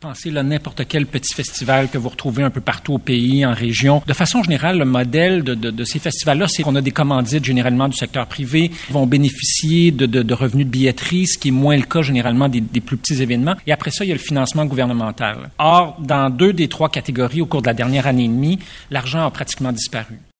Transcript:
Pensez là n'importe quel petit festival que vous retrouvez un peu partout au pays, en région. De façon générale, le modèle de, de, de ces festivals-là, c'est qu'on a des commandites généralement du secteur privé, vont bénéficier de, de, revenus de billetterie, ce qui est moins le cas généralement des, des, plus petits événements. Et après ça, il y a le financement gouvernemental. Or, dans deux des trois catégories au cours de la dernière année et demie, l'argent a pratiquement disparu.